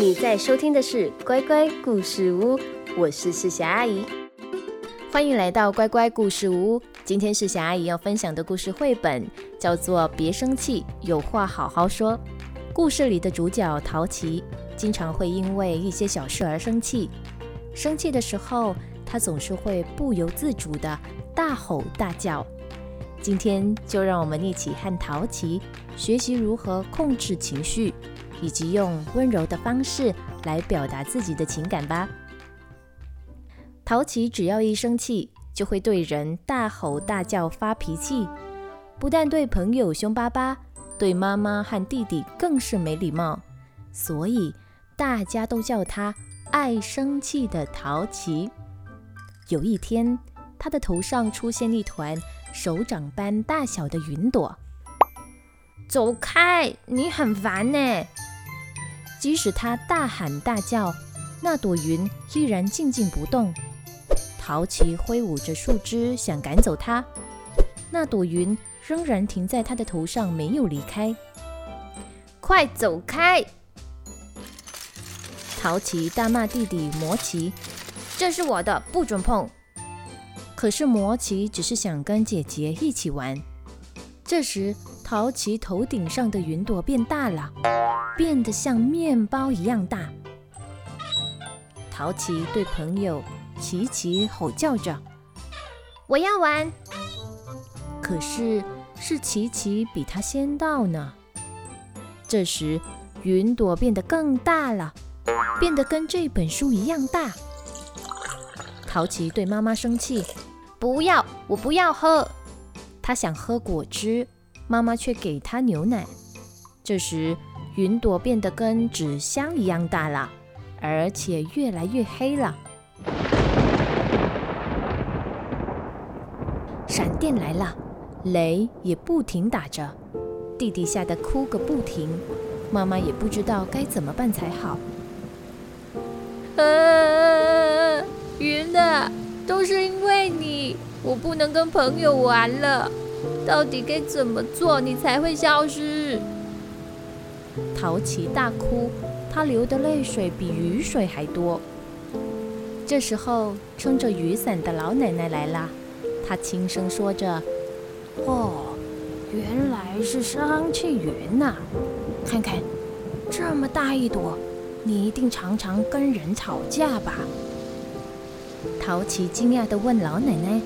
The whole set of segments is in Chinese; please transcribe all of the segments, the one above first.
你在收听的是乖乖故事屋，我是世霞阿姨，欢迎来到乖乖故事屋。今天世霞阿姨要分享的故事绘本叫做《别生气，有话好好说》。故事里的主角陶琪经常会因为一些小事而生气，生气的时候，他总是会不由自主地大吼大叫。今天就让我们一起和陶琪学习如何控制情绪。以及用温柔的方式来表达自己的情感吧。陶琪只要一生气，就会对人大吼大叫、发脾气，不但对朋友凶巴巴，对妈妈和弟弟更是没礼貌，所以大家都叫他爱生气的陶琪。有一天，他的头上出现一团手掌般大小的云朵。走开，你很烦呢。即使他大喊大叫，那朵云依然静静不动。陶琪挥舞着树枝想赶走它，那朵云仍然停在他的头上，没有离开。快走开！陶琪大骂弟弟摩奇：“这是我的，不准碰！”可是摩奇只是想跟姐姐一起玩。这时，陶琪头顶上的云朵变大了。变得像面包一样大。陶琪对朋友琪琪吼叫着：“我要玩！”可是是琪琪比他先到呢。这时，云朵变得更大了，变得跟这本书一样大。陶琪对妈妈生气：“不要，我不要喝。”他想喝果汁，妈妈却给他牛奶。这时，云朵变得跟纸箱一样大了，而且越来越黑了。闪电来了，雷也不停打着，弟弟吓得哭个不停，妈妈也不知道该怎么办才好。啊，云啊，都是因为你，我不能跟朋友玩了。到底该怎么做，你才会消失？陶琪大哭，他流的泪水比雨水还多。这时候，撑着雨伞的老奶奶来了，她轻声说着：“哦，原来是生气云呐！看看，这么大一朵，你一定常常跟人吵架吧？”陶琪惊讶地问老奶奶：“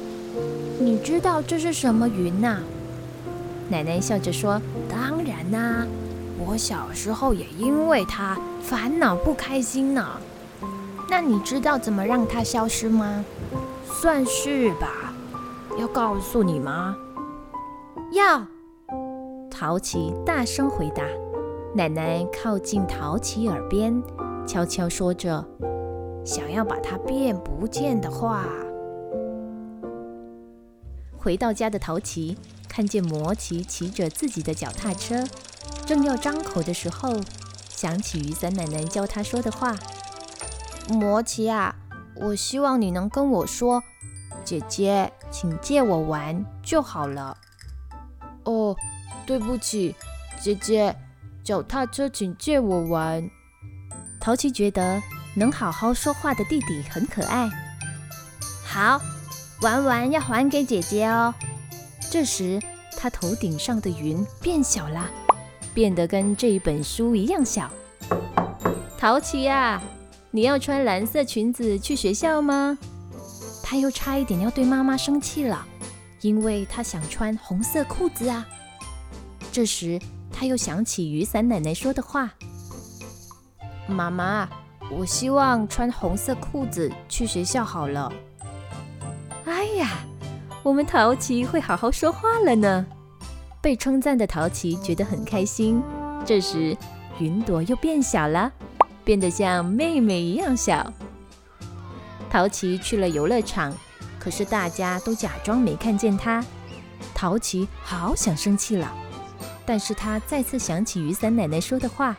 你知道这是什么云呐？”奶奶笑着说：“当然啦。”我小时候也因为他烦恼不开心呢。那你知道怎么让它消失吗？算是吧。要告诉你吗？要。陶琪大声回答。奶奶靠近陶琪耳边，悄悄说着：“想要把它变不见的话。”回到家的陶琪看见摩奇骑着自己的脚踏车。正要张口的时候，想起雨伞奶奶教他说的话：“摩奇啊，我希望你能跟我说，姐姐，请借我玩就好了。”哦，对不起，姐姐，脚踏车请借我玩。淘气觉得能好好说话的弟弟很可爱。好，玩完要还给姐姐哦。这时，他头顶上的云变小了。变得跟这一本书一样小。陶琪呀，你要穿蓝色裙子去学校吗？他又差一点要对妈妈生气了，因为他想穿红色裤子啊。这时他又想起雨伞奶奶说的话：“妈妈，我希望穿红色裤子去学校好了。”哎呀，我们陶琪会好好说话了呢。被称赞的陶琪觉得很开心。这时，云朵又变小了，变得像妹妹一样小。陶琪去了游乐场，可是大家都假装没看见他。陶琪好想生气了，但是他再次想起雨伞奶奶说的话：“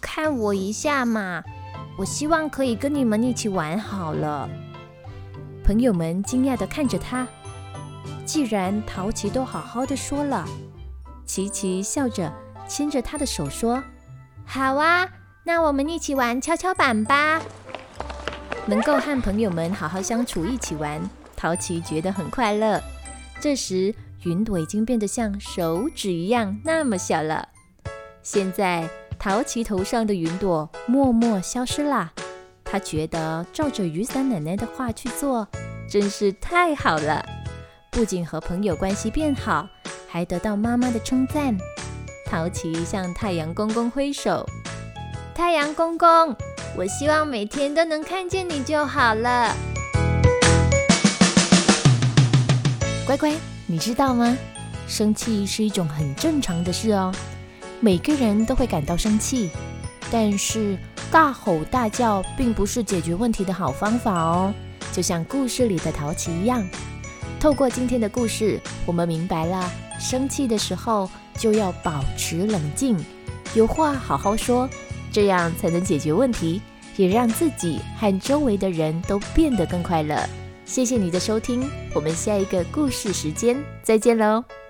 看我一下嘛，我希望可以跟你们一起玩好了。”朋友们惊讶地看着他。既然陶琪都好好的说了，琪琪笑着牵着他的手说：“好啊，那我们一起玩跷跷板吧。能够和朋友们好好相处，一起玩，淘琪觉得很快乐。这时，云朵已经变得像手指一样那么小了。现在，淘琪头上的云朵默默消失啦。他觉得照着雨伞奶奶的话去做，真是太好了。不仅和朋友关系变好，还得到妈妈的称赞。淘琪向太阳公公挥手：“太阳公公，我希望每天都能看见你就好了。”乖乖，你知道吗？生气是一种很正常的事哦。每个人都会感到生气，但是大吼大叫并不是解决问题的好方法哦。就像故事里的淘琪一样，透过今天的故事，我们明白了，生气的时候就要保持冷静，有话好好说，这样才能解决问题，也让自己和周围的人都变得更快乐。谢谢你的收听，我们下一个故事时间再见喽。